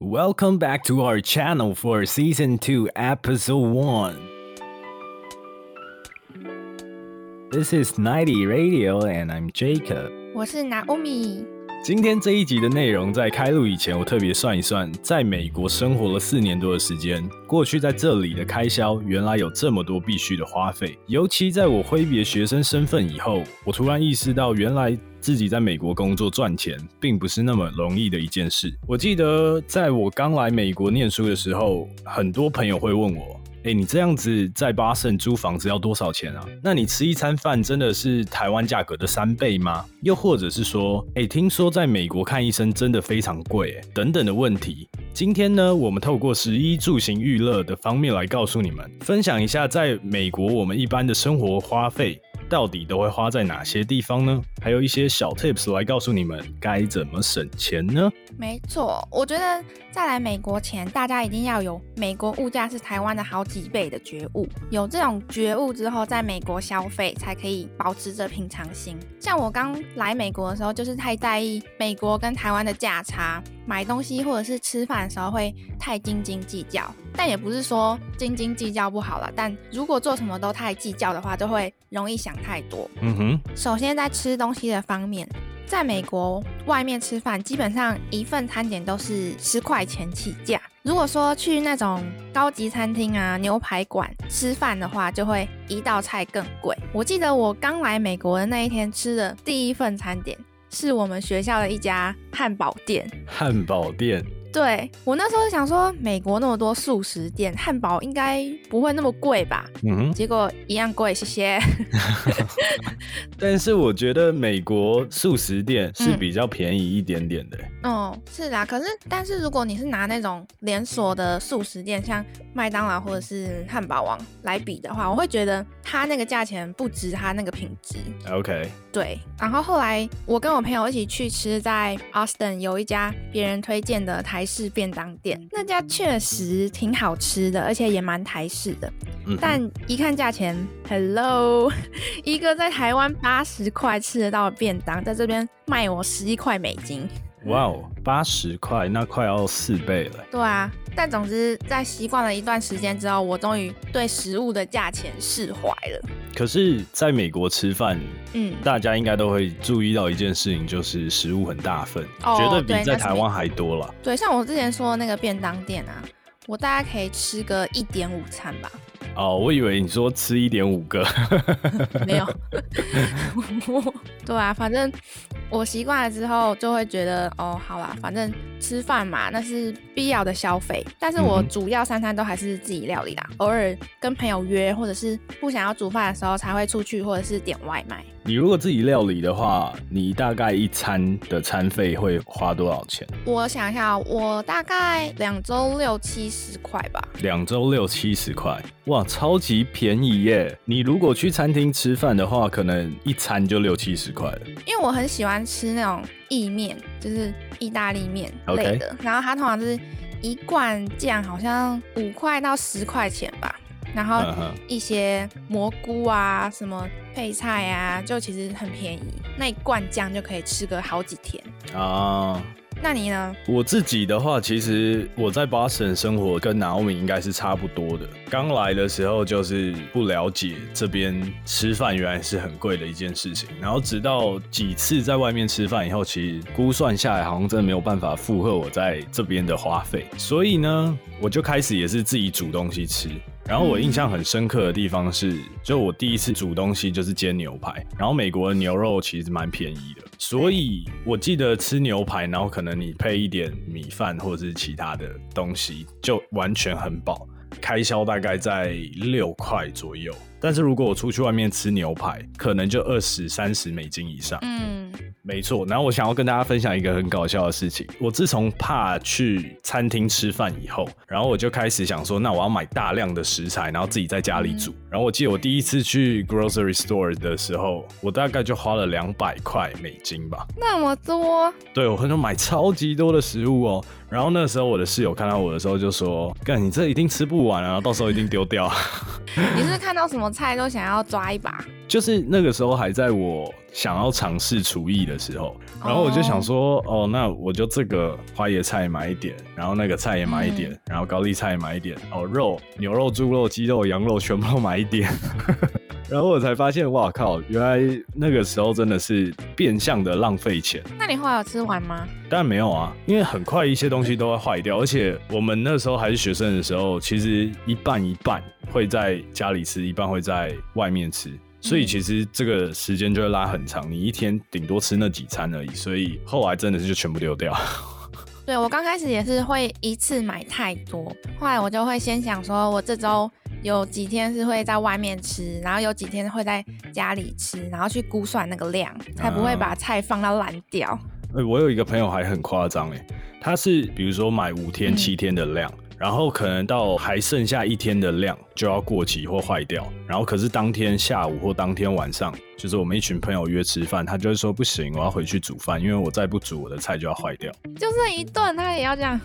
Welcome back to our channel for season 2, episode 1. This is 90 Radio and I'm Jacob. 我是 Naomi。今天这一集的内容，在开录以前，我特别算一算，在美国生活了四年多的时间，过去在这里的开销，原来有这么多必须的花费。尤其在我挥别学生身份以后，我突然意识到，原来自己在美国工作赚钱，并不是那么容易的一件事。我记得在我刚来美国念书的时候，很多朋友会问我。哎，你这样子在巴圣租房子要多少钱啊？那你吃一餐饭真的是台湾价格的三倍吗？又或者是说，哎，听说在美国看医生真的非常贵，等等的问题。今天呢，我们透过食衣住行娱乐的方面来告诉你们，分享一下在美国我们一般的生活花费。到底都会花在哪些地方呢？还有一些小 tips 来告诉你们该怎么省钱呢？没错，我觉得在来美国前，大家一定要有美国物价是台湾的好几倍的觉悟。有这种觉悟之后，在美国消费才可以保持着平常心。像我刚来美国的时候，就是太在意美国跟台湾的价差，买东西或者是吃饭的时候会太斤斤计较。但也不是说斤斤计较不好了，但如果做什么都太计较的话，就会容易想太多。嗯哼。首先在吃东西的方面，在美国外面吃饭，基本上一份餐点都是十块钱起价。如果说去那种高级餐厅啊、牛排馆吃饭的话，就会一道菜更贵。我记得我刚来美国的那一天吃的第一份餐点，是我们学校的一家汉堡店。汉堡店。对我那时候想说，美国那么多素食店，汉堡应该不会那么贵吧？嗯哼，结果一样贵，谢谢。但是我觉得美国素食店是比较便宜一点点的。哦，是啦，可是但是如果你是拿那种连锁的素食店，像麦当劳或者是汉堡王来比的话，我会觉得它那个价钱不值它那个品质。OK。对，然后后来我跟我朋友一起去吃，在 Austin 有一家别人推荐的台式便当店，那家确实挺好吃的，而且也蛮台式的。但一看价钱，Hello，一个在台湾八十块吃得到的便当，在这边卖我十一块美金。哇哦，八十块，那快要四倍了。对啊，但总之在习惯了一段时间之后，我终于对食物的价钱释怀了。可是，在美国吃饭，嗯，大家应该都会注意到一件事情，就是食物很大份，绝对比在台湾还多了。对，像我之前说的那个便当店啊，我大概可以吃个一点午餐吧。哦，我以为你说吃一点五个，没有。对啊，反正我习惯了之后就会觉得，哦，好啦，反正吃饭嘛，那是必要的消费。但是我主要三餐都还是自己料理啦，偶尔跟朋友约，或者是不想要煮饭的时候才会出去，或者是点外卖。你如果自己料理的话，你大概一餐的餐费会花多少钱？我想一下，我大概两周六七十块吧。两周六七十块，哇，超级便宜耶！你如果去餐厅吃饭的话，可能一餐就六七十块了。因为我很喜欢吃那种意面，就是意大利面类的，然后它通常是一罐酱，好像五块到十块钱吧。然后一些蘑菇啊，什么配菜啊，就其实很便宜，那一罐酱就可以吃个好几天啊。那你呢？我自己的话，其实我在巴神生活跟 Naomi 应该是差不多的。刚来的时候就是不了解这边吃饭原来是很贵的一件事情，然后直到几次在外面吃饭以后，其实估算下来好像真的没有办法负荷我在这边的花费，所以呢，我就开始也是自己煮东西吃。然后我印象很深刻的地方是，就我第一次煮东西就是煎牛排，然后美国的牛肉其实蛮便宜的，所以我记得吃牛排，然后可能你配一点米饭或者是其他的东西，就完全很饱，开销大概在六块左右。但是如果我出去外面吃牛排，可能就二十三十美金以上。嗯，没错。然后我想要跟大家分享一个很搞笑的事情。我自从怕去餐厅吃饭以后，然后我就开始想说，那我要买大量的食材，然后自己在家里煮。然后我记得我第一次去 grocery store 的时候，我大概就花了两百块美金吧。那么多？对，我很想买超级多的食物哦。然后那时候我的室友看到我的时候就说：“干，你这一定吃不完啊，到时候一定丢掉。”你是看到什么菜都想要抓一把？就是那个时候还在我想要尝试厨艺的时候，然后我就想说，哦，那我就这个花椰菜买一点，然后那个菜也买一点，然后高丽菜也买一点，哦，肉、牛肉、猪肉、鸡肉、羊肉全部都买一点，然后我才发现，哇靠，原来那个时候真的是变相的浪费钱。那你后来有吃完吗？当然没有啊，因为很快一些东西都会坏掉，而且我们那时候还是学生的时候，其实一半一半会在家里吃，一半会在外面吃。所以其实这个时间就会拉很长，你一天顶多吃那几餐而已，所以后来真的是就全部丢掉。对我刚开始也是会一次买太多，后来我就会先想说，我这周有几天是会在外面吃，然后有几天会在家里吃，然后去估算那个量，才不会把菜放到烂掉。哎，我有一个朋友还很夸张哎，他是比如说买五天七天的量。然后可能到还剩下一天的量就要过期或坏掉，然后可是当天下午或当天晚上，就是我们一群朋友约吃饭，他就会说不行，我要回去煮饭，因为我再不煮我的菜就要坏掉。就剩一顿，他也要这样。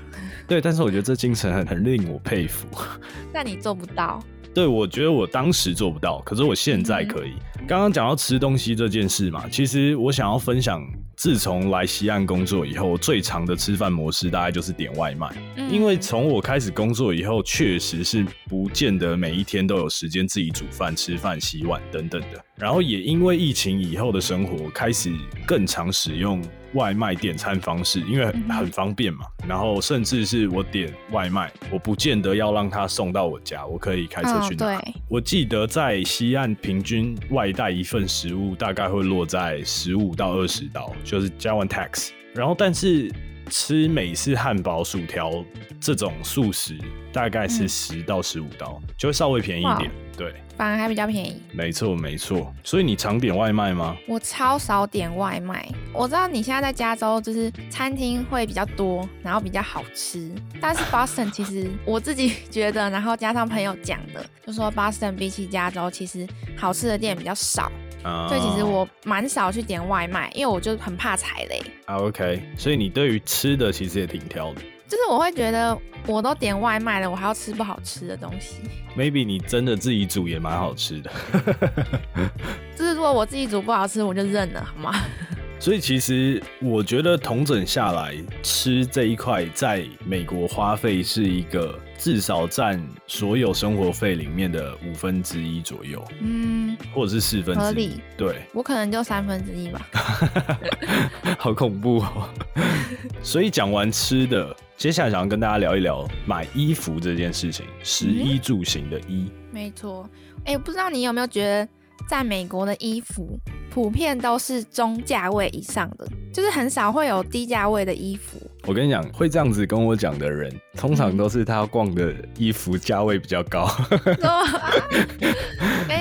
对，但是我觉得这精神很很令我佩服。但你做不到。对，我觉得我当时做不到，可是我现在可以。刚刚讲到吃东西这件事嘛，其实我想要分享。自从来西岸工作以后，最长的吃饭模式大概就是点外卖。因为从我开始工作以后，确实是不见得每一天都有时间自己煮饭、吃饭、洗碗等等的。然后也因为疫情以后的生活，开始更常使用。外卖点餐方式，因为很方便嘛，然后甚至是我点外卖，我不见得要让他送到我家，我可以开车去拿。我记得在西岸平均外带一份食物大概会落在十五到二十刀，就是加完 tax。然后但是吃美式汉堡、薯条这种素食，大概是十到十五刀，就会稍微便宜一点。对。还比较便宜，没错没错。所以你常点外卖吗？我超少点外卖。我知道你现在在加州，就是餐厅会比较多，然后比较好吃。但是 Boston 其实我自己觉得，然后加上朋友讲的，就说 Boston 比起加州，其实好吃的店比较少。所以其实我蛮少去点外卖，因为我就很怕踩雷。啊 OK，所以你对于吃的其实也挺挑的。就是我会觉得，我都点外卖了，我还要吃不好吃的东西。Maybe 你真的自己煮也蛮好吃的。就是如果我自己煮不好吃，我就认了，好吗？所以其实我觉得同整下来，吃这一块在美国花费是一个至少占所有生活费里面的五分之一左右，嗯，或者是四分之一。对，我可能就三分之一吧。好恐怖哦！所以讲完吃的，接下来想要跟大家聊一聊买衣服这件事情，食衣住行的衣。没错，哎，不知道你有没有觉得？在美国的衣服普遍都是中价位以上的，就是很少会有低价位的衣服。我跟你讲，会这样子跟我讲的人，通常都是他逛的衣服价位比较高。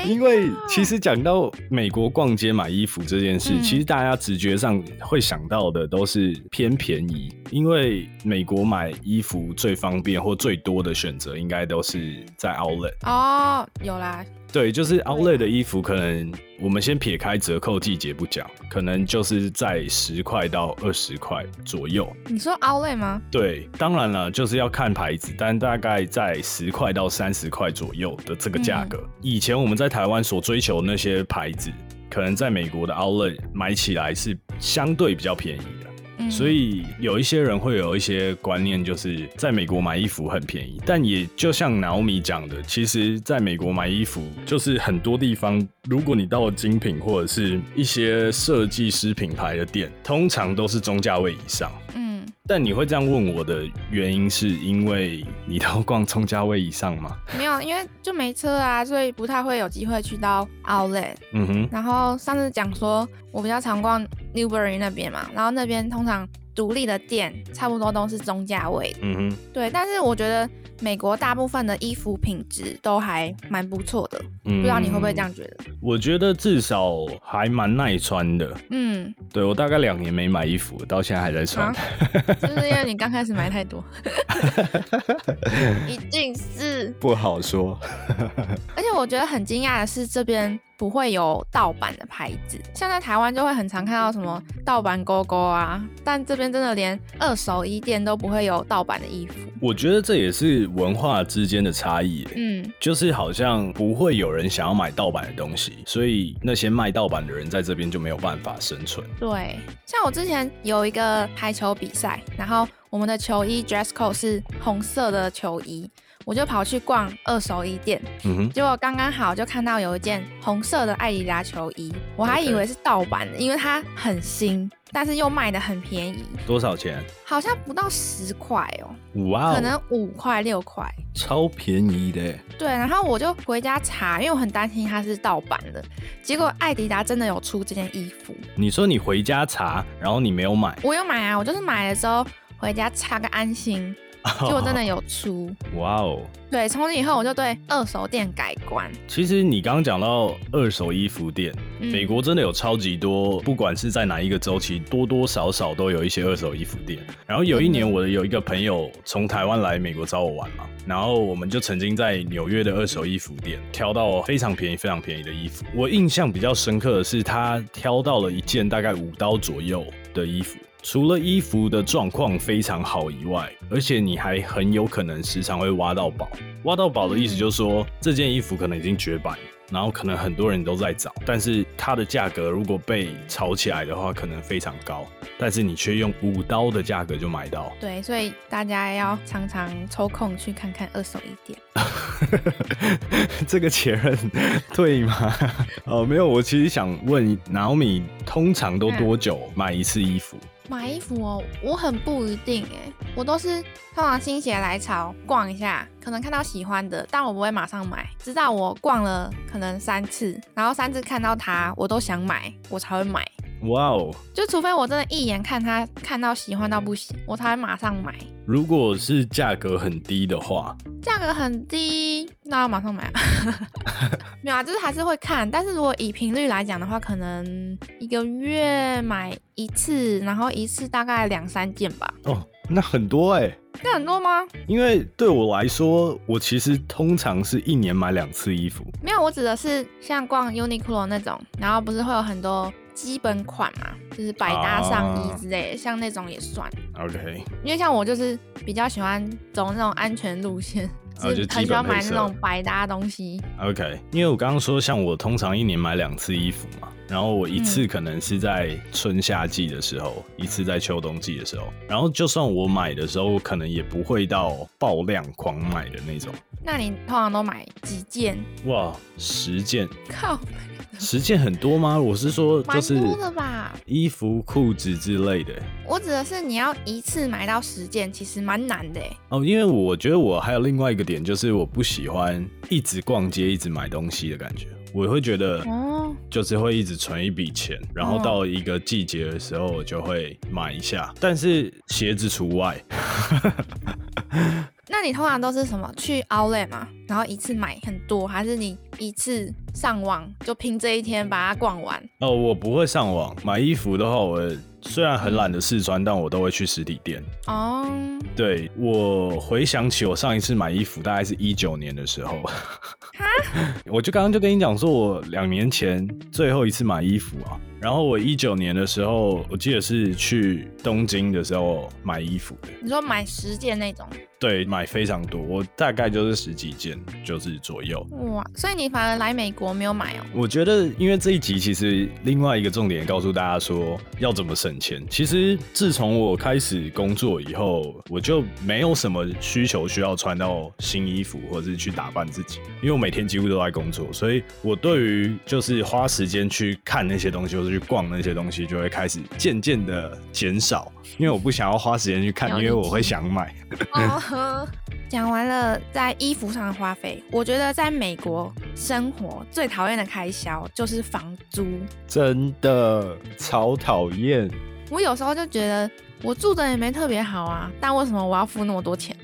因为其实讲到美国逛街买衣服这件事，其实大家直觉上会想到的都是偏便宜。因为美国买衣服最方便或最多的选择，应该都是在 Outlet。哦，有啦。对，就是 Outlet 的衣服，可能我们先撇开折扣季节不讲，可能就是在十块到二十块左右。你说 Outlet 吗？对，当然了，就是要看牌子，但大概在十块到三十块左右的这个价格。以前我们在台湾所追求那些牌子，可能在美国的 Outlet 买起来是相对比较便宜的。所以有一些人会有一些观念，就是在美国买衣服很便宜，但也就像 Naomi 讲的，其实在美国买衣服就是很多地方，如果你到了精品或者是一些设计师品牌的店，通常都是中价位以上。但你会这样问我的原因，是因为你都逛中价位以上吗？没有，因为就没车啊，所以不太会有机会去到 Outlet。嗯哼。然后上次讲说，我比较常逛 Newbury 那边嘛，然后那边通常。独立的店差不多都是中价位，嗯哼，对。但是我觉得美国大部分的衣服品质都还蛮不错的，不知道你会不会这样觉得？我觉得至少还蛮耐穿的，嗯，对我大概两年没买衣服，到现在还在穿，就是因为你刚开始买太多，一定是不好说。而且我觉得很惊讶的是这边。不会有盗版的牌子，像在台湾就会很常看到什么盗版勾勾啊，但这边真的连二手衣店都不会有盗版的衣服。我觉得这也是文化之间的差异，嗯，就是好像不会有人想要买盗版的东西，所以那些卖盗版的人在这边就没有办法生存。对，像我之前有一个排球比赛，然后我们的球衣 dress code 是红色的球衣，我就跑去逛二手衣店，嗯哼，结果刚刚好就看到有一件红色的艾迪达球衣，我还以为是盗版的，因为它很新，但是又卖的很便宜，多少钱？好像不到十块哦，哇哦，可能五块六块。超便宜的。对，然后我就回家查，因为我很担心它是盗版的。结果艾迪达真的有出这件衣服，你说你回家查，然后你没有买，我有买啊，我就是买了之后回家查个安心，结果真的有出。哇哦！对，从此以后我就对二手店改观。其实你刚刚讲到二手衣服店，嗯美国真的有超级多，不管是在哪一个周期，多多少少都有一些二手衣服店。然后有一年，我有一个朋友从台湾来美国找我玩嘛，然后我们就曾经在纽约的二手衣服店挑到非常便宜、非常便宜的衣服。我印象比较深刻的是，他挑到了一件大概五刀左右的衣服。除了衣服的状况非常好以外，而且你还很有可能时常会挖到宝。挖到宝的意思就是说，这件衣服可能已经绝版，然后可能很多人都在找，但是它的价格如果被炒起来的话，可能非常高，但是你却用五刀的价格就买到。对，所以大家要常常抽空去看看二手衣店。这个前任对吗？哦，没有，我其实想问 Naomi，通常都多久买一次衣服？买衣服哦，我很不一定哎，我都是通常心血来潮逛一下，可能看到喜欢的，但我不会马上买，直到我逛了可能三次，然后三次看到它我都想买，我才会买。哇哦！就除非我真的一眼看他看到喜欢到不行，我才会马上买。如果是价格很低的话，价格很低，那要马上买啊。没有啊，就是还是会看，但是如果以频率来讲的话，可能一个月买一次，然后一次大概两三件吧。哦，那很多哎、那很多吗？因为对我来说，我其实通常是一年买两次衣服。没有，我指的是像逛 Uniqlo 那种，然后不是会有很多基本款嘛，就是百搭上衣之类的，像那种也算。OK，因为像我就是比较喜欢走那种安全路线，哦就喜欢买那种百搭东西。OK，因为我刚刚说，像我通常一年买两次衣服嘛，然后我一次可能是在春夏季的时候，一次在秋冬季的时候，然后就算我买的时候，可能也不会到爆量狂买的那种。那你通常都买几件？哇，十件，靠，十件很多吗？我是说，蛮就是多的吧？衣服、裤子之类的。我指的是你要一次买到十件，其实蛮难的欸。哦，因为我觉得我还有另外一个点，就是我不喜欢一直逛街、一直买东西的感觉。我会觉得，哦，就是会一直存一笔钱，然后到一个季节的时候，我就会买一下。但是鞋子除外。那你通常都是什么去 Outlet 嘛，然后一次买很多，还是你一次上网就拼这一天把它逛完？哦，我不会上网买衣服的话，我虽然很懒得试穿，但我都会去实体店。哦，对我回想起我上一次买衣服，大概是一九年的时候。我就刚刚就跟你讲说，我两年前最后一次买衣服啊，然后我一九年的时候，我记得是去东京的时候买衣服的。你说买十件那种，对，买非常多，我大概就是十几件，就是左右。哇，所以你反而来美国没有买哦？我觉得，因为这一集其实另外一个重点告诉大家说要怎么省钱。其实自从我开始工作以后，我就没有什么需求需要穿到新衣服或者是去打扮自己，因为我每天几乎都在工作，所以我对于就是花时间去看那些东西或者去逛那些东西，就会开始渐渐的减少，因为我不想要花时间去看，因为我会想买。哦，讲完了在衣服上的花费，我觉得在美国生活最讨厌的开销就是房租。真的超讨厌。我有时候就觉得我住的也没特别好啊，但为什么我要付那么多钱？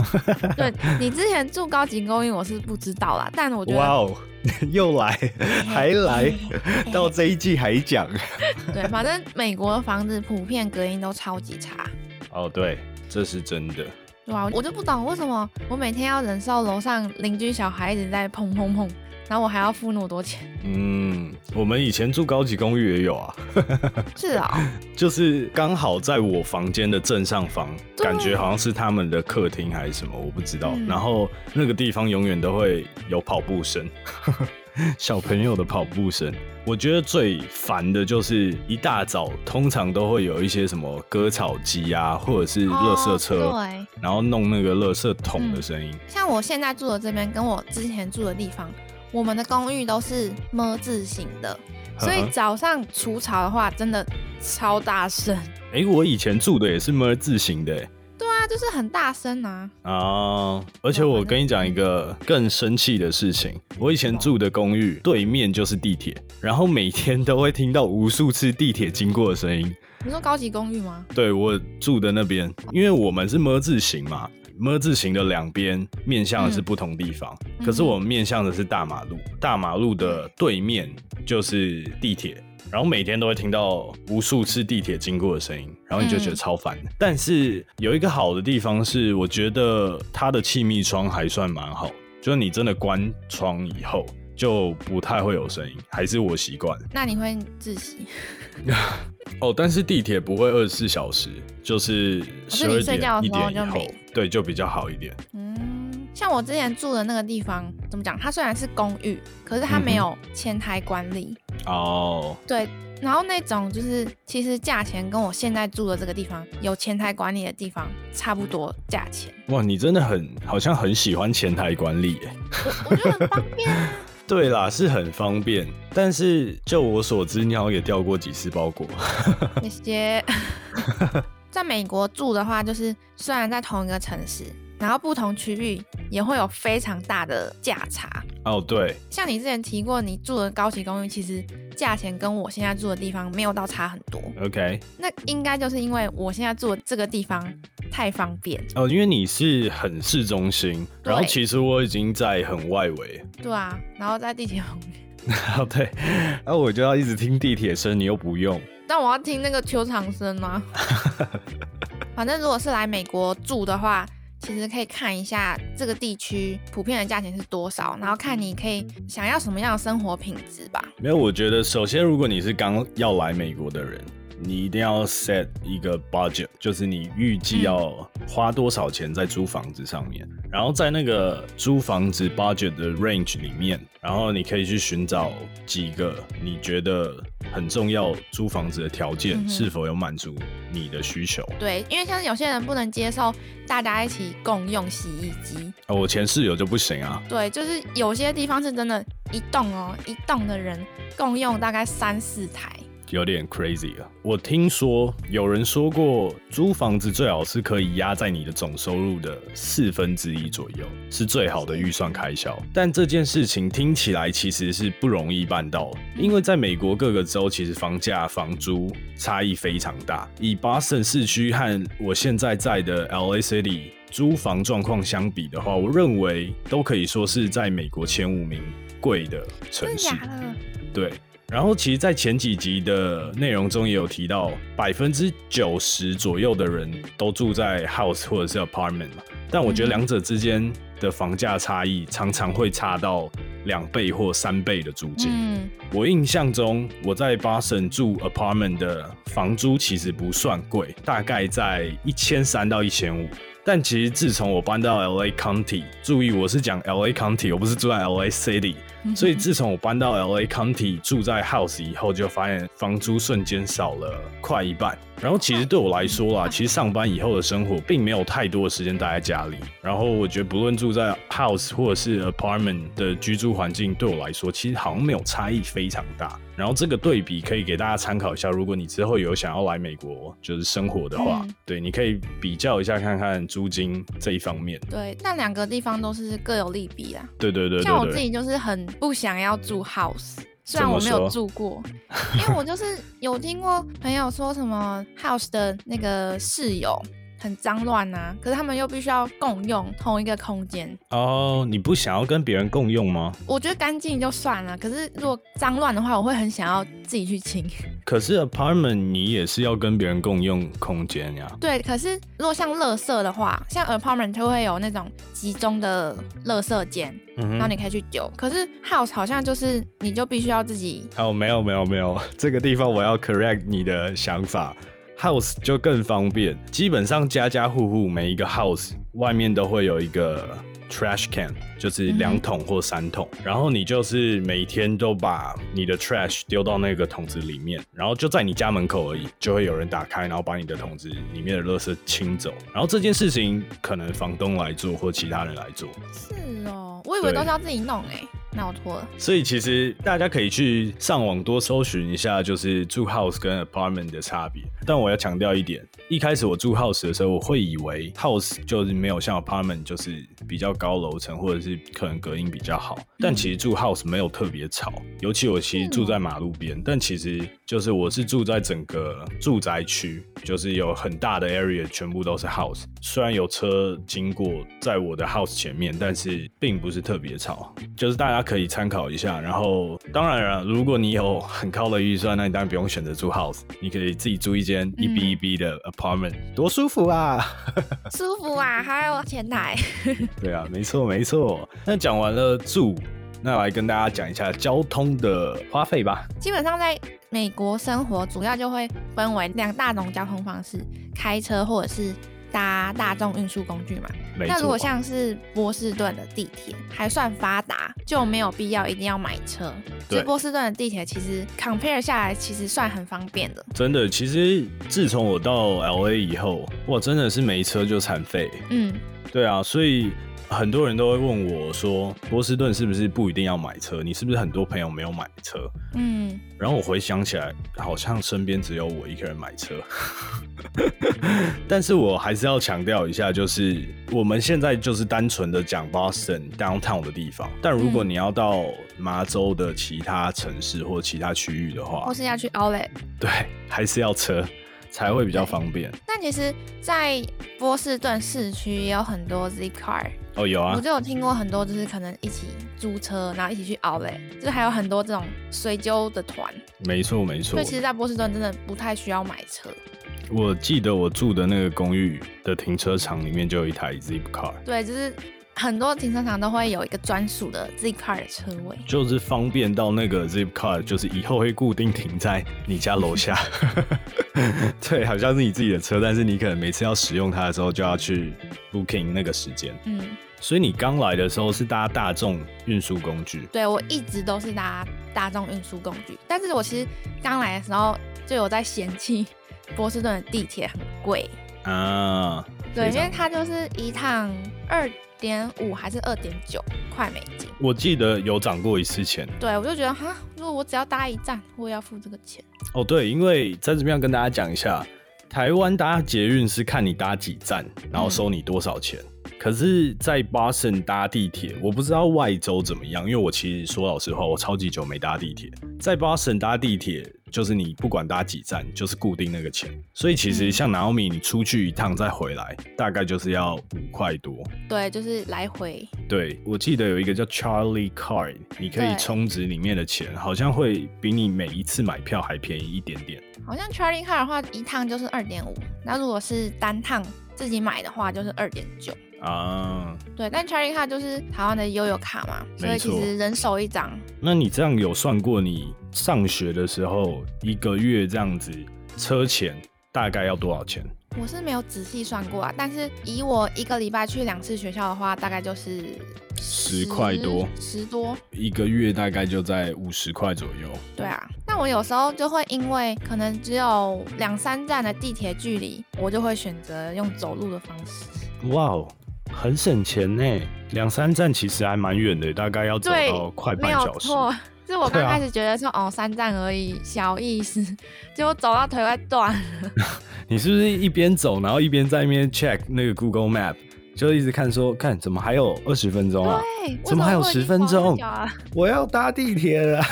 对你之前住高级公寓我是不知道啦，但我觉得哇哦，又来，还来，到这一季还讲。对，反正美国的房子普遍隔音都超级差。哦，对，这是真的。对啊，我就不懂为什么我每天要忍受楼上邻居小孩一直在砰砰砰，然后我还要付那么多钱。嗯，我们以前住高级公寓也有啊，是啊、就是刚好在我房间的正上方，感觉好像是他们的客厅还是什么，我不知道。嗯然后那个地方永远都会有跑步声，小朋友的跑步声。我觉得最烦的就是一大早，通常都会有一些什么割草机啊，或者是垃圾车，哦对，然后弄那个垃圾桶的声音。像我现在住的这边，跟我之前住的地方，我们的公寓都是么字形的，所以早上除草的话，真的超大声。哎、我以前住的也是么字形的、欸。对啊，就是很大声啊。啊！而且我跟你讲一个更生气的事情，我以前住的公寓对面就是地铁，然后每天都会听到无数次地铁经过的声音。你说高级公寓吗？对我住的那边，因为我们是么字形嘛，么字形的两边面向的是不同地方，嗯可是我们面向的是大马路，大马路的对面就是地铁。然后每天都会听到无数次地铁经过的声音，然后你就觉得嗯超烦的。但是有一个好的地方是，我觉得它的气密窗还算蛮好，就是你真的关窗以后就不太会有声音，还是我习惯。那你会窒息？哦，但是地铁不会二十四小时，就是十二点睡觉的一点以后对，就比较好一点。嗯，像我之前住的那个地方，怎么讲？它虽然是公寓，可是它没有前台管理。哦，对，然后那种就是其实价钱跟我现在住的这个地方有前台管理的地方差不多价钱，哇，你真的很好像很喜欢前台管理耶。我我觉得很方便啊。对啦，是很方便，但是就我所知，你好像也掉过几次包裹。谢谢。在美国住的话，就是虽然在同一个城市，然后不同区域也会有非常大的价差。哦，对，像你之前提过，你住的高级公寓，其实价钱跟我现在住的地方没有到差很多。OK，那应该就是因为我现在住的这个地方太方便，哦，因为你是很市中心，然后其实我已经在很外围。对啊，然后在地铁旁边，哦，对，然 后我就要一直听地铁声，你又不用。但我要听那个球场声吗。反正如果是来美国住的话，其实可以看一下这个地区普遍的价钱是多少，然后看你可以想要什么样的生活品质吧。没有，我觉得首先，如果你是刚要来美国的人，你一定要 set 一个 budget，就是你预计要花多少钱在租房子上面，然后在那个租房子 budget 的 range 里面，然后你可以去寻找几个你觉得很重要租房子的条件、是否有满足你的需求。对，因为像是有些人不能接受大家一起共用洗衣机，啊，我前室友就不行啊，对，就是有些地方是真的，一栋哦，一栋的人共用大概三四台。有点 crazy 了。我听说有人说过，租房子最好是可以压在你的总收入的四分之一左右，是最好的预算开销。但这件事情听起来其实是不容易办到，因为在美国各个州其实房价、房租差异非常大。以 Boston 市区和我现在在的 LA City 租房状况相比的话，我认为都可以说是在美国前五名贵的城市。对，然后其实，在前几集的内容中也有提到，百分之九十左右的人都住在 house 或者是 apartment 嘛。但我觉得嗯两者之间的房价差异常常会差到两倍或三倍的租金。嗯，我印象中，我在 Boston 住 apartment 的房租其实不算贵，大概在一千三到一千五。但其实自从我搬到 LA County，注意我是讲 LA County，我不是住在 LA City。所以自从我搬到 LA County 住在 house 以后，就发现房租瞬间少了快一半。然后其实对我来说啦，其实上班以后的生活并没有太多的时间待在家里。然后我觉得不论住在 house 或者是 apartment 的居住环境，对我来说其实好像没有差异非常大。然后这个对比可以给大家参考一下，如果你之后有想要来美国就是生活的话，嗯对，你可以比较一下看看租金这一方面。对，那两个地方都是各有利弊啊。对对对像我自己就是很不想要住 house，虽然我没有住过，因为我就是有听过朋友说什么 house 的那个室友很脏乱啊，可是他们又必须要共用同一个空间。哦，你不想要跟别人共用吗？我觉得干净就算了，可是如果脏乱的话，我会很想要自己去清。可是 apartment 你也是要跟别人共用空间呀。对，可是如果像垃圾的话，像 apartment 就会有那种集中的垃圾间，然后你可以去丢。可是 house 好像就是你就必须要自己。哦，没有没有没有，这个地方我要 correct 你的想法。House 就更方便，基本上家家户户每一个 house 外面都会有一个 trash can，就是两桶或三桶，然后你就是每天都把你的 trash 丢到那个桶子里面，然后就在你家门口而已，就会有人打开，然后把你的桶子里面的垃圾清走。然后这件事情可能房东来做或其他人来做。是哦，我以为都是要自己弄哎。那我错了。所以其实大家可以去上网多搜寻一下，就是住 house 跟 apartment 的差别。但我要强调一点，一开始我住 house 的时候，我会以为 house 就是没有像 apartment 就是比较高楼层，或者是可能隔音比较好。但其实住 house 没有特别吵，尤其我其实住在马路边，但其实就是我是住在整个住宅区，就是有很大的 area 全部都是 house。虽然有车经过在我的 house 前面，但是并不是特别吵，就是大家。可以参考一下，然后当然了，如果你有很高的预算，那你当然不用选择住 house，你可以自己租一间一 B 一 B 的 apartment，多舒服啊！舒服啊，还有前台。对啊，没错没错。那讲完了住，那来跟大家讲一下交通的花费吧。基本上在美国生活，主要就会分为两大种交通方式：开车或者是。搭大众运输工具嘛，那如果像是波士顿的地铁还算发达，就没有必要一定要买车。所以波士顿的地铁其实 compare 下来，其实算很方便的。真的，其实自从我到 LA 以后，哇，真的是没车就残废。嗯，对啊，所以。很多人都会问我说：“波士顿是不是不一定要买车？你是不是很多朋友没有买车？”嗯，然后我回想起来，好像身边只有我一个人买车。但是我还是要强调一下，就是我们现在就是单纯的讲 Boston downtown 的地方。但如果你要到麻州的其他城市或其他区域的话，或是要去 Outlet，对，还是要车。才会比较方便。但其实，在波士顿市区也有很多 Z car 哦，有啊，我就有听过很多，就是可能一起租车，然后一起去 Outlet，就是还有很多这种随揪的团。没错，没错。所以其实，在波士顿真的不太需要买车。我记得我住的那个公寓的停车场里面就有一台 Zip Car。对，就是。很多停车场都会有一个专属的 Zip Car 的车位，就是方便到那个 Zip Car，就是以后会固定停在你家楼下。对，好像是你自己的车，但是你可能每次要使用它的时候，就要去 booking 那个时间。嗯，所以你刚来的时候是搭大众运输工具？对，我一直都是搭大众运输工具，但是我其实刚来的时候就有在嫌弃波士顿的地铁很贵啊。对，因为它就是一趟二。点五还是二点九块美金？我记得有涨过一次钱。对，我就觉得哈，如果我只要搭一站，我也要付这个钱。哦，对，因为在这边要跟大家讲一下，台湾搭捷运是看你搭几站，然后收你多少钱。可是，在巴森搭地铁，我不知道外州怎么样，因为我其实说老实话，我超级久没搭地铁。在巴森搭地铁，就是你不管搭几站，就是固定那个钱。所以其实像 Naomi，，你出去一趟再回来，大概就是要五块多。对，就是来回。对，我记得有一个叫 Charlie Card，你可以充值里面的钱，好像会比你每一次买票还便宜一点点。好像 Charlie Card 的话，一趟就是二点五，那如果是单趟自己买的话，就是二点九。啊，对，但 Charlie Card 就是台湾的悠游卡嘛，所以其实人手一张。那你这样有算过，你上学的时候一个月这样子车钱大概要多少钱？我是没有仔细算过啊，但是以我一个礼拜去两次学校的话，大概就是十块多，十多一个月大概就在五十块左右。对啊，那我有时候就会因为可能只有两三站的地铁距离，我就会选择用走路的方式。哇哦！很省钱呢，两三站其实还蛮远的，大概要走到快半小时。错，就我刚开始觉得说哦，三站而已，小意思，结果走到腿快断了。你是不是一边走，然后一边在那边 check 那个 Google Map，就一直看说看怎么还有二十分钟啊？对，怎么还有十分钟？我要搭地铁了。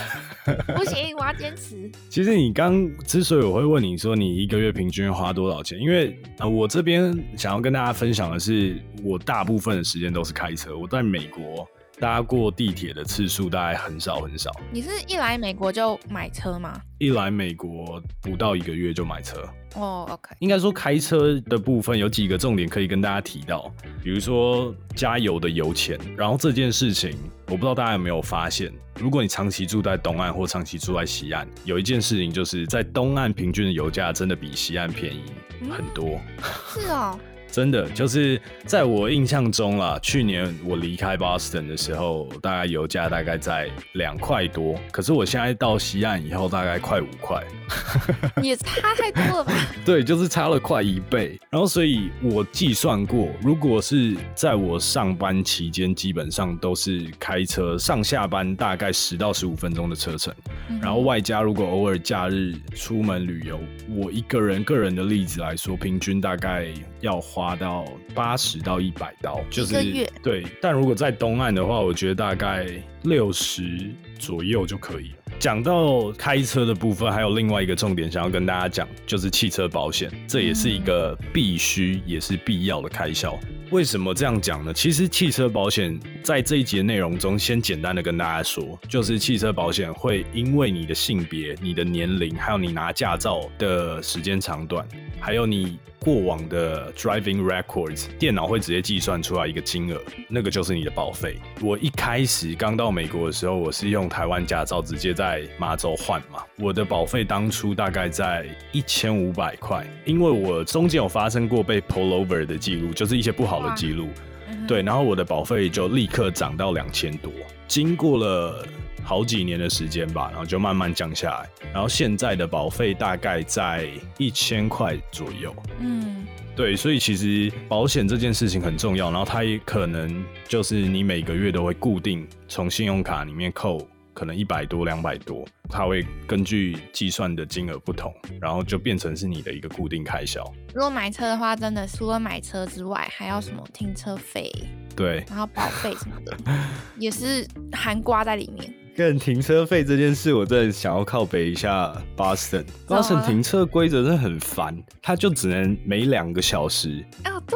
不行，我要坚持。其实你刚之所以我会问你说你一个月平均花多少钱，因为呃我这边想要跟大家分享的是，我大部分的时间都是开车，我在美国搭过地铁的次数大概很少很少，你是一来美国就买车吗？一来美国不到一个月就买车。哦，OK，应该说开车的部分有几个重点可以跟大家提到，比如说加油的油钱。然后这件事情，我不知道大家有没有发现，如果你长期住在东岸或长期住在西岸，有一件事情就是在东岸平均的油价真的比西岸便宜很多。是哦，真的就是在我印象中啦，去年我离开 Boston 的时候，大概油价大概在两块多，可是我现在到西岸以后，大概快五块。也差太多了吧？对，就是差了快一倍。然后，所以我计算过，如果是在我上班期间，基本上都是开车上下班，大概十到十五分钟的车程。然后外加如果偶尔假日出门旅游，我一个人个人的例子来说，平均大概要花到八十到一百刀，就是对。但如果在东岸的话，我觉得大概六十左右就可以。讲到开车的部分，还有另外一个重点想要跟大家讲，就是汽车保险，这也是一个必须也是必要的开销。为什么这样讲呢？其实汽车保险在这一节内容中，先简单的跟大家说，就是汽车保险会因为你的性别、你的年龄，还有你拿驾照的时间长短，还有你。过往的 driving records，电脑会直接计算出来一个金额，那个就是你的保费。我一开始刚到美国的时候，我是用台湾驾照直接在马州换嘛，我的保费当初大概在一千五百块，因为我中间有发生过被 pull over 的记录，就是一些不好的记录，对，然后我的保费就立刻涨到两千多，经过了。好几年的时间吧，然后就慢慢降下来，然后现在的保费大概在一千块左右。嗯，对，所以其实保险这件事情很重要，然后它也可能就是你每个月都会固定从信用卡里面扣，可能一百多、两百多，它会根据计算的金额不同，然后就变成是你的一个固定开销。如果买车的话，真的除了买车之外，还要什么停车费？对，然后保费什么的，也是含刮在里面。跟停车费这件事，我真的想要靠北一下 Boston。Boston 停车规则真的很烦，他就只能每两个小时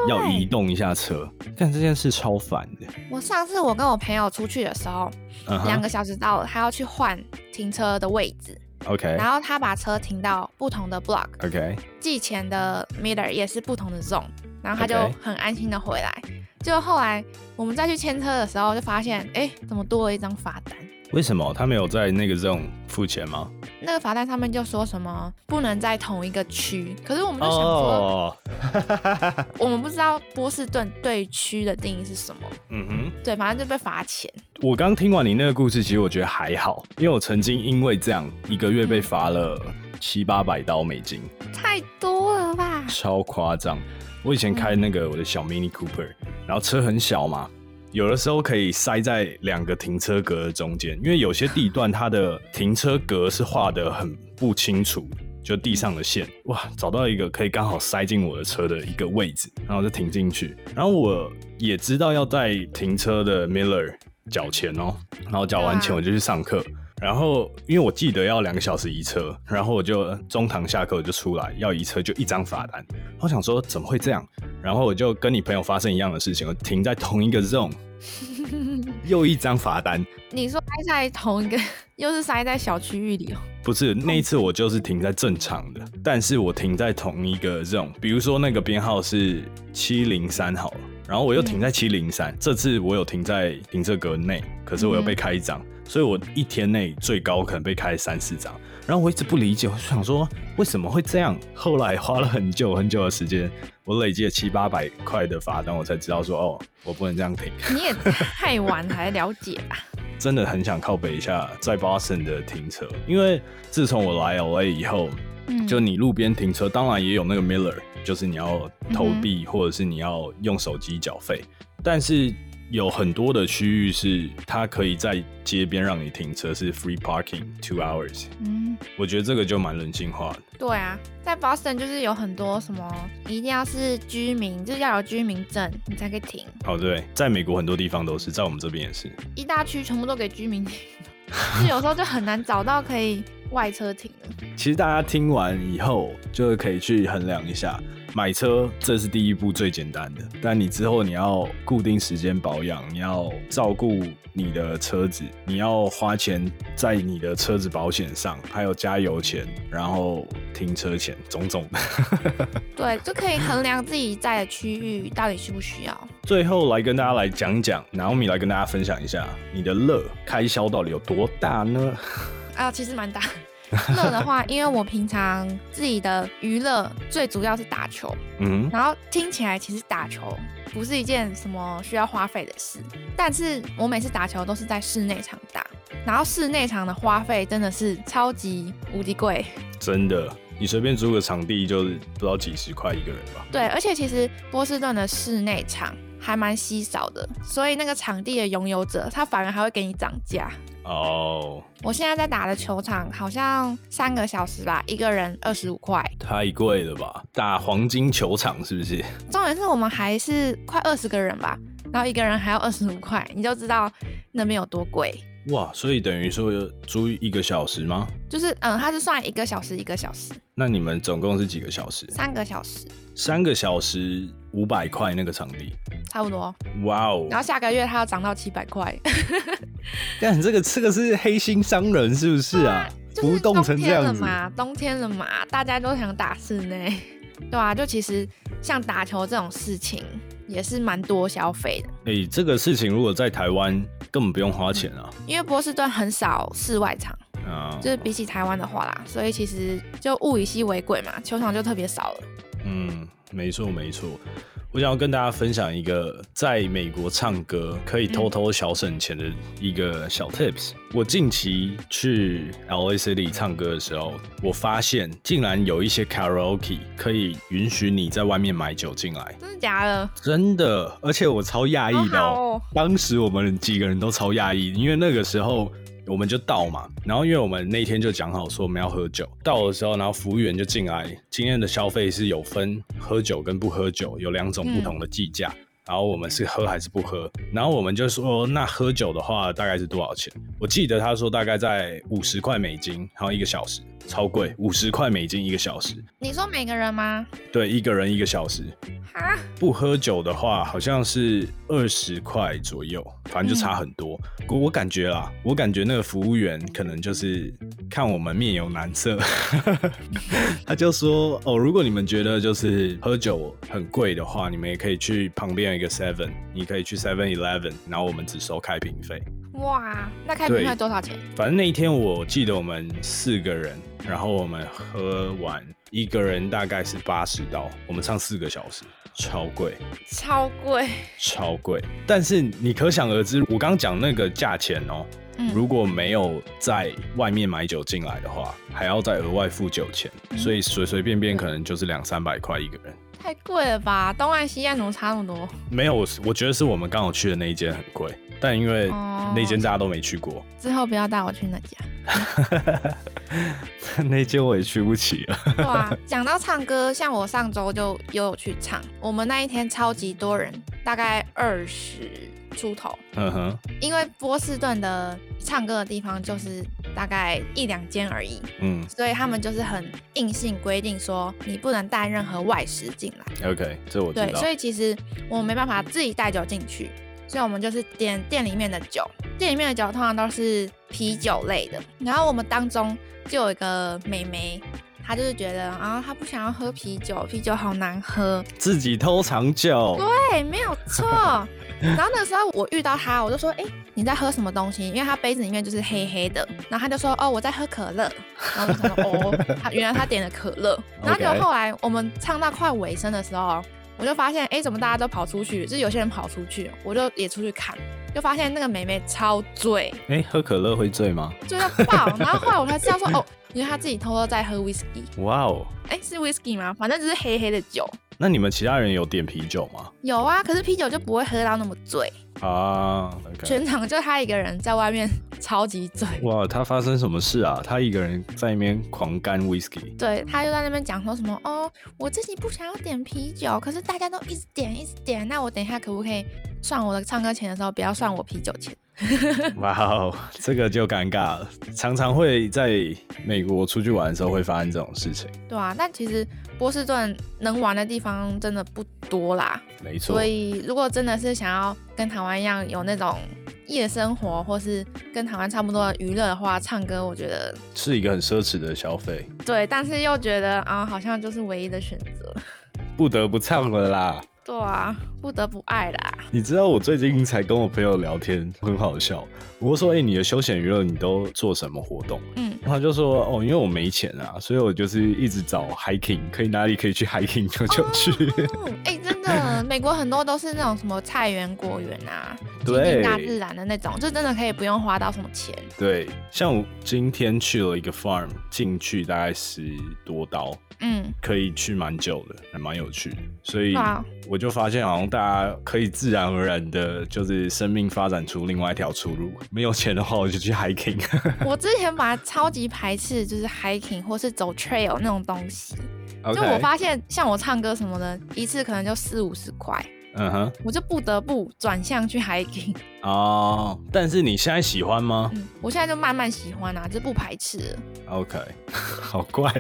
要移动一下车，但这件事超烦的。我上次我跟我朋友出去的时候，两个小时到了，他要去换停车的位置。OK，然后他把车停到不同的 block。OK，寄钱的 meter 也是不同的 zone，然后他就很安心的回来。就后来我们再去签车的时候，就发现，哎，怎么多了一张罚单？为什么他没有在那个 zone 付钱吗？那个罚单上面就说什么不能在同一个区，可是我们就想说，我们不知道波士顿对区的定义是什么。嗯哼，对，反正就被罚钱。我刚听完你那个故事，其实我觉得还好，因为我曾经因为这样一个月被罚了七八百刀美金，太多了吧？超夸张！我以前开那个我的小 Mini Cooper，然后车很小嘛。有的时候可以塞在两个停车格的中间，因为有些地段它的停车格是画的很不清楚，就地上的线。哇，找到一个可以刚好塞进我的车的一个位置，然后就停进去。然后我也知道要在停车的 Miller 缴钱哦，然后缴完钱我就去上课。然后因为我记得要两个小时移车，然后我就中堂下课我就出来要移车，就一张罚单。我想说怎么会这样？然后我就跟你朋友发生一样的事情，我停在同一个 zone。又一张罚单。你说塞在同一个，又是塞在小区域里哦？不是，那一次我就是停在正常的，但是我停在同一个 zone，比如说那个编号是七零三好了，然后我又停在七零三，这次我有停在停车格内，可是我又被开一张，所以我一天内最高可能被开三四张。然后我一直不理解，我就想说为什么会这样？后来花了很久很久的时间，我累积了七八百块的罚单，我才知道说哦，我不能这样停。你也太晚才了解吧？真的很想靠北一下在 Boston 的停车，因为自从我来 LA 以后，就你路边停车，当然也有那个 Miller，就是你要投币或者是你要用手机缴费，但是。有很多的区域是它可以在街边让你停车，是 free parking two hours。嗯，我觉得这个就蛮人性化的。对啊，在 Boston 就是有很多什么一定要是居民，就是要有居民证你才可以停。哦，对，在美国很多地方都是，在我们这边也是。一大区全部都给居民停。就有时候就很难找到可以外车停的。其实大家听完以后，就可以去衡量一下，买车这是第一步最简单的，但你之后你要固定时间保养，你要照顾你的车子，你要花钱在你的车子保险上，还有加油钱，然后停车钱，种种的。对，就可以衡量自己在的区域到底需不需要。最后来跟大家来讲讲，然后米来跟大家分享一下你的乐开销到底有多大呢？啊，其实蛮大。乐的话，因为我平常自己的娱乐最主要是打球，嗯，然后听起来其实打球不是一件什么需要花费的事，但是我每次打球都是在室内场打，然后室内场的花费真的是超级无敌贵，真的，你随便租个场地就是不知道几十块一个人吧？对，而且其实波士顿的室内场还蛮稀少的，所以那个场地的拥有者他反而还会给你涨价。哦，我现在在打的球场好像三个小时吧，一个人二十五块。太贵了吧？打黄金球场是不是？重点是我们还是快二十个人吧，然后一个人还要二十五块，你就知道那边有多贵。哇，所以等于说租一个小时吗？就是嗯，它是算一个小时一个小时，那你们总共是几个小时？三个小时三个小时五百块那个场地，差不多。哇哦！然后下个月它要涨到七百块，但这个这个是黑心商人是不是啊？就是浮动成这样子冬天了嘛，冬天了嘛，大家都想打室内，对啊，就其实像打球这种事情也是蛮多消费的，哎、这个事情如果在台湾根本不用花钱啊。因为波士顿很少室外场，啊，就是比起台湾的话啦，所以其实就物以稀为贵嘛，球场就特别少了。嗯，没错没错。我想要跟大家分享一个在美国唱歌可以偷偷小省钱的一个小 tips。我近期去 LA City 唱歌的时候，我发现竟然有一些 karaoke 可以允许你在外面买酒进来，真的假的？真的，而且我超讶异的哦。当时我们几个人都超讶异，因为那个时候我们就到嘛，然后因为我们那天就讲好说我们要喝酒，到的时候，然后服务员就进来，今天的消费是有分喝酒跟不喝酒，有两种不同的计价。然后我们是喝还是不喝？然后我们就说，那喝酒的话大概是多少钱？我记得他说大概在五十块美金，然后一个小时，超贵，五十块美金一个小时。你说每个人吗？对，一个人一个小时。哈，不喝酒的话，好像是二十块左右，反正就差很多。我我感觉啦，我感觉那个服务员可能就是看我们面有难色，他就说：“哦，如果你们觉得就是喝酒很贵的话，你们也可以去旁边有一个 Seven，你可以去 Seven Eleven，然后我们只收开瓶费。哇，那开瓶费多少钱？反正那一天我记得我们四个人，然后我们喝完一个人大概是八十刀，我们唱四个小时，超贵。”超贵。超贵，但是你可想而知，我刚刚讲那个价钱哦、嗯如果没有在外面买酒进来的话，还要再额外付酒钱，嗯所以随随便便可能就是两三百块一个人。太贵了吧？东岸西岸怎么差那么多？没有，我我觉得是我们刚好去的那一间很贵，但因为哦那间大家都没去过，之后不要带我去那家。那间我也去不起了。对啊，讲到唱歌，像我上周就又有去唱，我们那一天超级多人，大概二十出头。嗯哼，因为波士顿的唱歌的地方就是大概一两间而已，嗯所以他们就是很硬性规定说你不能带任何外食进来。，OK，这我知对，道所。以其实我们没办法自己带酒进去，所以我们就是点店里面的酒，店里面的酒通常都是啤酒类的。然后我们当中就有一个美眉，她就是觉得啊，她不想要喝啤酒，啤酒好难喝。自己偷藏酒，对，没有错。然后那时候我遇到他，我就说，哎、你在喝什么东西？因为他杯子里面就是黑黑的。然后他就说，哦，我在喝可乐。然后我说，哦，他原来他点了可乐。然后就后来我们唱到快尾声的时候，我就发现，哎，怎么大家都跑出去？就是有些人跑出去，我就也出去看，就发现那个妹妹超醉，哎、喝可乐会醉吗？醉到爆。然后后来我才知道说，哦，因为她自己偷偷在喝 whisky。哇哦，哎，是 whisky 吗？反正就是黑黑的酒。那你们其他人有点啤酒吗？有啊，可是啤酒就不会喝到那么醉。啊。全场就他一个人在外面超级醉。哇，他发生什么事啊？他一个人在那边狂干 whisky。对，他就在那边讲说什么哦，我自己不想要点啤酒，可是大家都一直点一直点，那我等一下可不可以算我的唱歌钱的时候不要算我啤酒钱？哇哦，这个就尴尬了。常常会在美国出去玩的时候会发生这种事情。对啊，但其实波士顿能玩的地方真的不多啦。没错。所以如果真的是想要跟台湾一样有那种夜生活，或是跟台湾差不多的娱乐的话，唱歌我觉得是一个很奢侈的消费。对，但是又觉得啊，好像就是唯一的选择，不得不唱了啦。对啊，不得不爱啦。你知道我最近才跟我朋友聊天，很好笑。我说：“哎，你的休闲娱乐你都做什么活动？”嗯，他就说：“哦，因为我没钱啊，所以我就是一直找 hiking，可以哪里可以去 hiking 就就去。”哎，真的，美国很多都是那种什么菜园、果园啊，对，大自然的那种，就真的可以不用花到什么钱。对，像我今天去了一个 farm，进去大概十多刀。嗯，可以去蛮久的，还蛮有趣的，所以我就发现好像大家可以自然而然的，就是生命发展出另外一条出路。没有钱的话，我就去 hiking。我之前把超级排斥，就是 hiking 或是走 trail 那种东西。就我发现，像我唱歌什么的，一次可能就四五十块。嗯哼，我就不得不转向去 hiking 哦。但是你现在喜欢吗？嗯，我现在就慢慢喜欢啊，就不排斥。OK，好怪，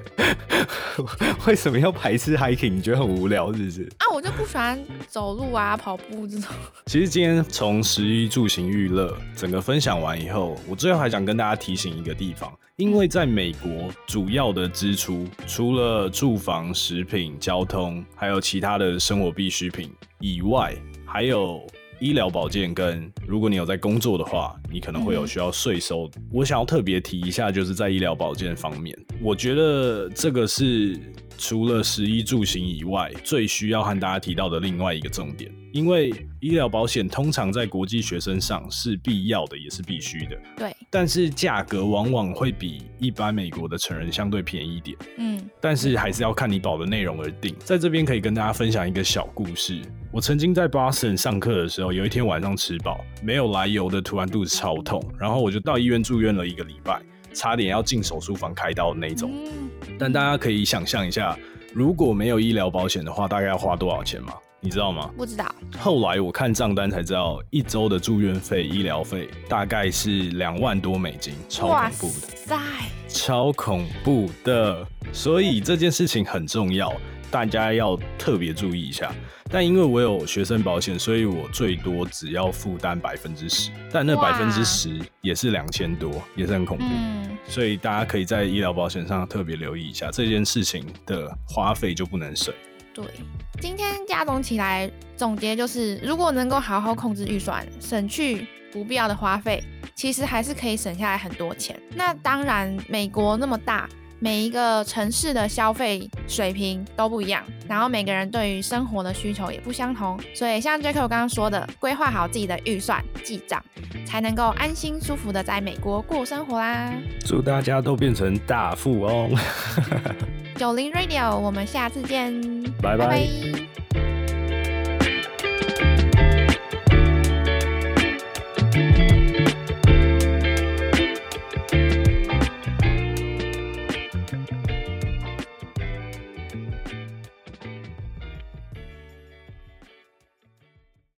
为什么要排斥 hiking？你觉得很无聊是不是？啊，我就不喜欢走路啊、跑步这种。其实今天从十一住行娱乐整个分享完以后，我最后还想跟大家提醒一个地方。因为在美国，主要的支出除了住房、食品、交通，还有其他的生活必需品以外，还有医疗保健跟如果你有在工作的话，你可能会有需要税收。我想要特别提一下，就是在医疗保健方面，我觉得这个是。除了食衣住行以外，最需要和大家提到的另外一个重点，因为医疗保险通常在国际学生上是必要的，也是必须的。对，但是价格往往会比一般美国的成人相对便宜一点。嗯，但是还是要看你保的内容而定。在这边可以跟大家分享一个小故事。我曾经在 Boston 上课的时候，有一天晚上吃饱，没有来由的突然肚子超痛，然后我就到医院住院了一个礼拜。差点要进手术房开刀的那种，但大家可以想象一下，如果没有医疗保险的话，大概要花多少钱吗？你知道吗？不知道。后来我看账单才知道，一周的住院费、医疗费大概是两万多美金，超恐怖的，超恐怖的。所以这件事情很重要。大家要特别注意一下，但因为我有学生保险，所以我最多只要负担百分之十，但那百分之十也是两千多，也是很恐怖。所以大家可以在医疗保险上特别留意一下，这件事情的花费就不能省。对，今天加总起来总结就是，如果能够好好控制预算，省去不必要的花费，其实还是可以省下来很多钱。那当然，美国那么大。每一个城市的消费水平都不一样，然后每个人对于生活的需求也不相同，所以像 Jaco 刚刚说的，规划好自己的预算记账，才能够安心舒服的在美国过生活啦。祝大家都变成大富翁！九零 Radio，我们下次见，拜拜。